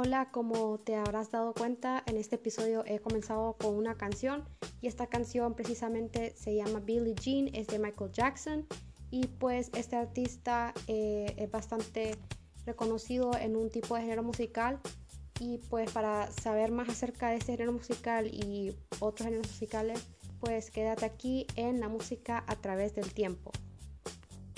Hola, como te habrás dado cuenta, en este episodio he comenzado con una canción y esta canción precisamente se llama Billie Jean, es de Michael Jackson y pues este artista eh, es bastante reconocido en un tipo de género musical y pues para saber más acerca de este género musical y otros géneros musicales, pues quédate aquí en la música a través del tiempo.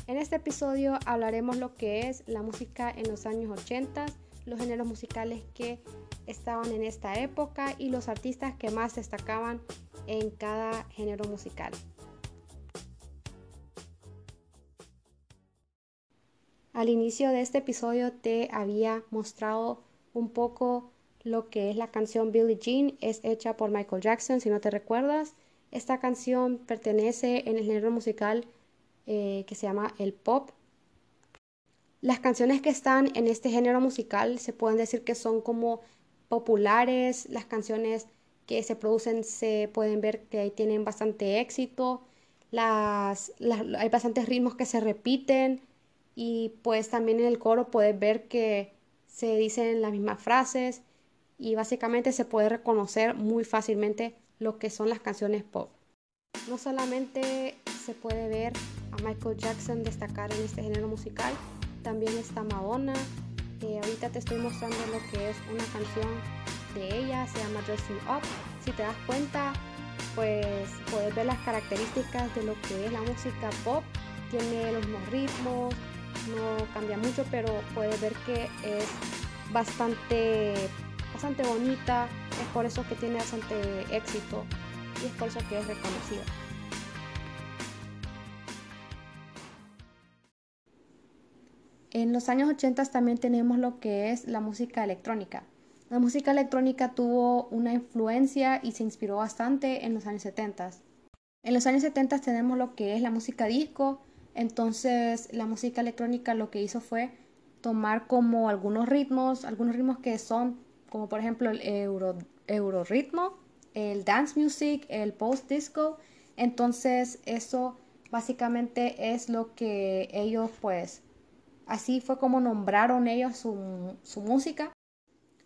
En este episodio hablaremos lo que es la música en los años 80 los géneros musicales que estaban en esta época y los artistas que más destacaban en cada género musical. Al inicio de este episodio te había mostrado un poco lo que es la canción Billie Jean, es hecha por Michael Jackson, si no te recuerdas. Esta canción pertenece en el género musical eh, que se llama el pop las canciones que están en este género musical se pueden decir que son como populares, las canciones que se producen se pueden ver que tienen bastante éxito, las, hay bastantes ritmos que se repiten y pues también en el coro puedes ver que se dicen las mismas frases y básicamente se puede reconocer muy fácilmente lo que son las canciones pop. No solamente se puede ver a Michael Jackson destacar en este género musical, también está Madonna. ahorita te estoy mostrando lo que es una canción de ella, se llama Dressing Up. Si te das cuenta, pues puedes ver las características de lo que es la música pop. Tiene los mismos ritmos, no cambia mucho, pero puedes ver que es bastante, bastante bonita. Es por eso que tiene bastante éxito y es por eso que es reconocida. En los años 80 también tenemos lo que es la música electrónica. La música electrónica tuvo una influencia y se inspiró bastante en los años 70. En los años 70 tenemos lo que es la música disco, entonces la música electrónica lo que hizo fue tomar como algunos ritmos, algunos ritmos que son como por ejemplo el euro, euro ritmo, el dance music, el post disco, entonces eso básicamente es lo que ellos pues Así fue como nombraron ellos su, música.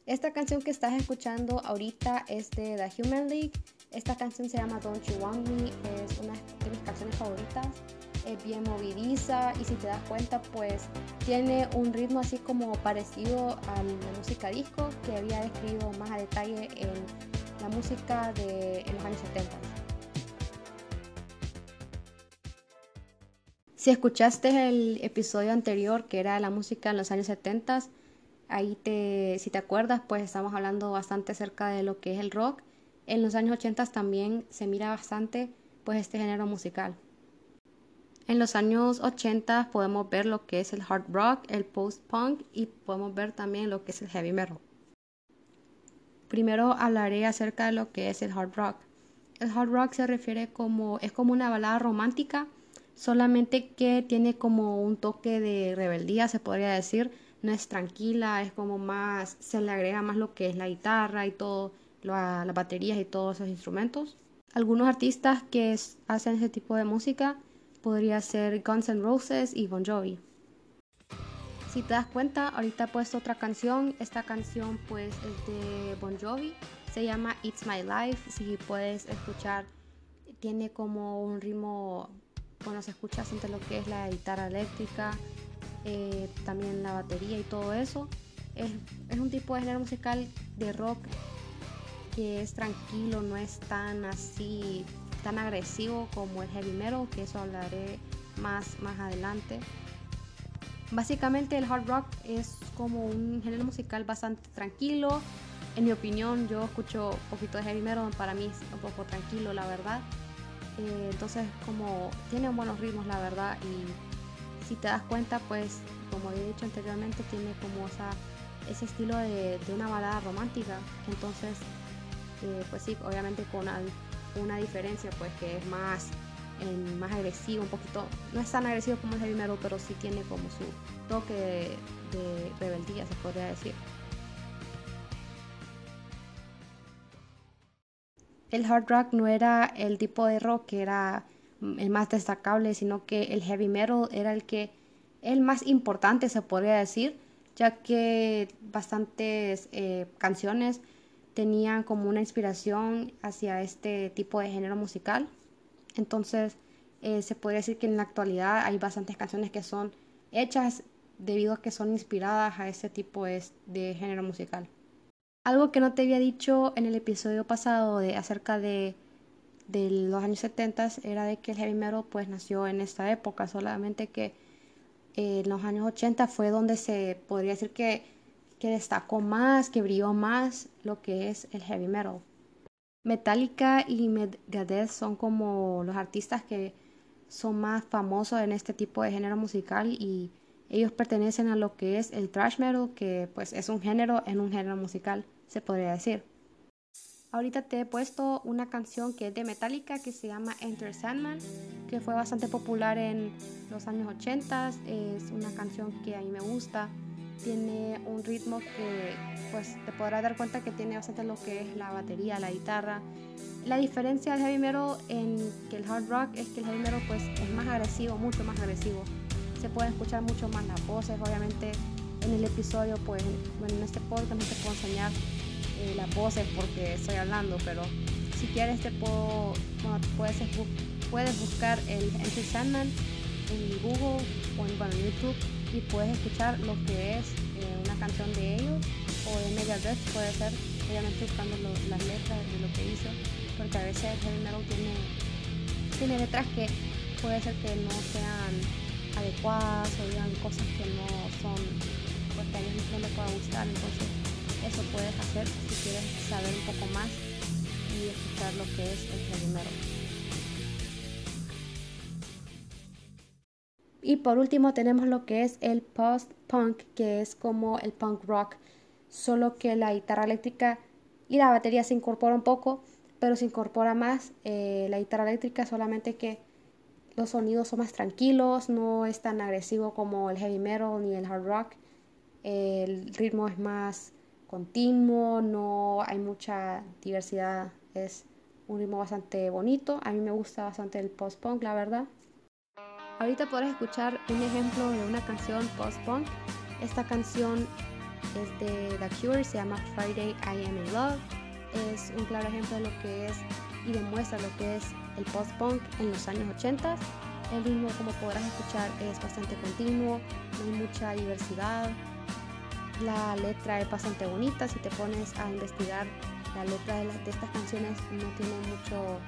Esta canción que estás escuchando ahorita es de The Human League. Esta canción se llama Don't You Want Me. Es una de mis canciones favoritas. Es bien movidiza y si te das cuenta pues tiene un ritmo así como parecido a la música disco que había descrito más a detalle en la música de los años 70. Si escuchaste el episodio anterior que era la música en los años 70, ahí te, si te acuerdas, pues estamos hablando bastante acerca de lo que es el rock. En los años 80 también se mira bastante pues este género musical. En los años 80 podemos ver lo que es el hard rock, el post-punk y podemos ver también lo que es el heavy metal. Primero hablaré acerca de lo que es el hard rock. El hard rock se refiere como es como una balada romántica solamente que tiene como un toque de rebeldía, se podría decir, no es tranquila, es como más, se le agrega más lo que es la guitarra y todo, las baterías y todos esos instrumentos. Algunos artistas que hacen ese tipo de música podría ser Guns N' Roses y Bon Jovi. Si te das cuenta, ahorita he puesto otra canción, esta canción pues es de Bon Jovi, se llama It's My Life, si puedes escuchar, tiene como un ritmo bueno, se escucha bastante lo que es la guitarra eléctrica, eh, también la batería y todo eso. Es, un tipo de género musical de rock que es tranquilo, no es tan así, tan agresivo como el heavy metal, que eso hablaré más, más adelante. Básicamente el hard rock es como un género musical bastante tranquilo. En mi opinión, yo escucho un poquito de heavy metal, para mí es un poco tranquilo, la verdad. Eh, entonces, como tiene buenos ritmos, la verdad, y si te das cuenta, pues, como he dicho anteriormente, tiene como ese estilo de, una balada romántica. Entonces, eh, pues sí, obviamente con una, diferencia, pues que es más, más agresivo, un poquito, no es tan agresivo como el heavy metal, pero sí tiene como su toque de rebeldía, se podría decir. El hard rock no era el tipo de rock que era el más destacable, sino que el heavy metal era el que el más importante se podría decir, ya que bastantes eh, canciones tenían como una inspiración hacia este tipo de género musical. Entonces, eh, se podría decir que en la actualidad hay bastantes canciones que son hechas debido a que son inspiradas a ese tipo de género musical. Algo que no te había dicho en el episodio pasado de acerca de, de los años 70 era de que el heavy metal pues nació en esta época, solamente que en los años 80 fue donde se podría decir que, que destacó más, que brilló más lo que es el heavy metal. Metallica y Megadeth son como los artistas que son más famosos en este tipo de género musical y ellos pertenecen a lo que es el thrash metal, que pues es un género en un género musical, se podría decir. Ahorita te he puesto una canción que es de Metallica que se llama Enter Sandman, que fue bastante popular en los años 80. Es una canción que a mí me gusta. Tiene un ritmo que pues te podrás dar cuenta que tiene bastante lo que es la batería, la guitarra. La diferencia del heavy metal en que el hard rock es que el heavy metal pues es más agresivo, mucho más agresivo. Se pueden escuchar mucho más las voces, obviamente en el episodio pues bueno en este podcast no te puedo enseñar eh, las voces porque estoy hablando, pero si quieres te puedo, puedes, puedes buscar el Enter Sandman en Google o en, YouTube y puedes escuchar lo que es eh, una canción de ellos o de Megadeth, puede ser, obviamente buscando las letras de lo que hizo, porque a veces el heavy tiene, tiene letras que puede ser que no sean adecuadas o digan cosas que no son, porque a ellos no les pueda gustar, entonces eso puedes hacer si quieres saber un poco más y escuchar lo que es el heavy Y por último tenemos lo que es el post-punk, que es como el punk rock, solo que la guitarra eléctrica y la batería se incorpora un poco, pero se incorpora más eh, la guitarra eléctrica, solamente que los sonidos son más tranquilos, no es tan agresivo como el heavy metal ni el hard rock, el ritmo es más continuo, no hay mucha diversidad, es un ritmo bastante bonito. A mí me gusta bastante el post-punk, la verdad. Ahorita podrás escuchar un ejemplo de una canción post-punk. Esta canción es de The Cure, se llama Friday I Am in Love. Es un claro ejemplo de lo que es y demuestra lo que es el post-punk en los años 80. El ritmo, como podrás escuchar, es bastante continuo, no hay mucha diversidad, la letra es bastante bonita, si te pones a investigar la letra de, estas canciones no tiene mucho,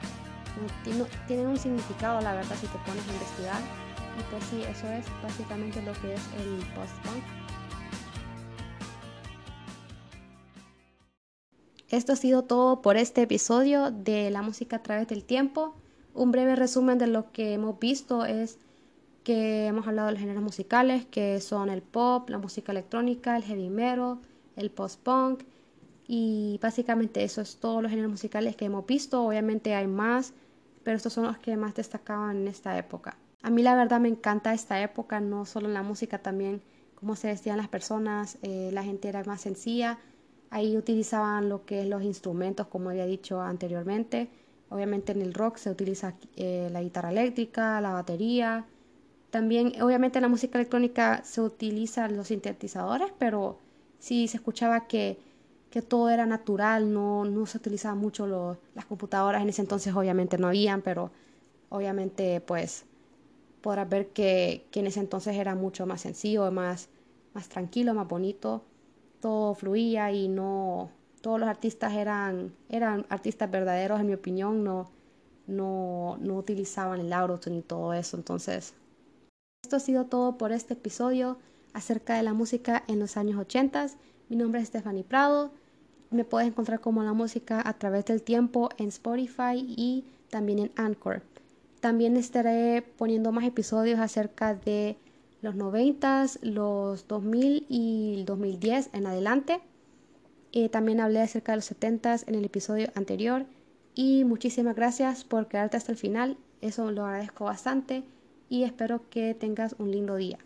no, tienen un significado la verdad si te pones a investigar. Y pues sí, eso es básicamente lo que es el post-punk. Esto ha sido todo por este episodio de La música a través del tiempo. Un breve resumen de lo que hemos visto es que hemos hablado de los géneros musicales, que son el pop, la música electrónica, el heavy metal, el post-punk, y básicamente eso es todos los géneros musicales que hemos visto. Obviamente hay más, pero estos son los que más destacaban en esta época. A mí la verdad me encanta esta época, no solo en la música, también cómo se vestían las personas, eh, la gente era más sencilla, ahí utilizaban lo que es los instrumentos, como había dicho anteriormente. Obviamente en el rock se utiliza eh, la guitarra eléctrica, la batería, también, obviamente, en la música electrónica se utilizan los sintetizadores, pero sí se escuchaba que, que todo era natural, no, no se utilizaban mucho las computadoras. En ese entonces, obviamente, no habían, pero obviamente, pues, podrás ver que, que en ese entonces era mucho más sencillo, más, más tranquilo, más bonito. Todo fluía y no. Todos los artistas eran, eran artistas verdaderos, en mi opinión, no, no, no utilizaban el autotune y todo eso. Entonces, esto ha sido todo por este episodio acerca de la música en los años 80. Mi nombre es Stephanie Prado. Me puedes encontrar como la música a través del tiempo en Spotify y también en Anchor. También estaré poniendo más episodios acerca de los 90, los 2000 y el 2010 en adelante. Eh, también hablé acerca de los 70 en el episodio anterior. Y muchísimas gracias por quedarte hasta el final. Eso lo agradezco bastante y espero que tengas un lindo día.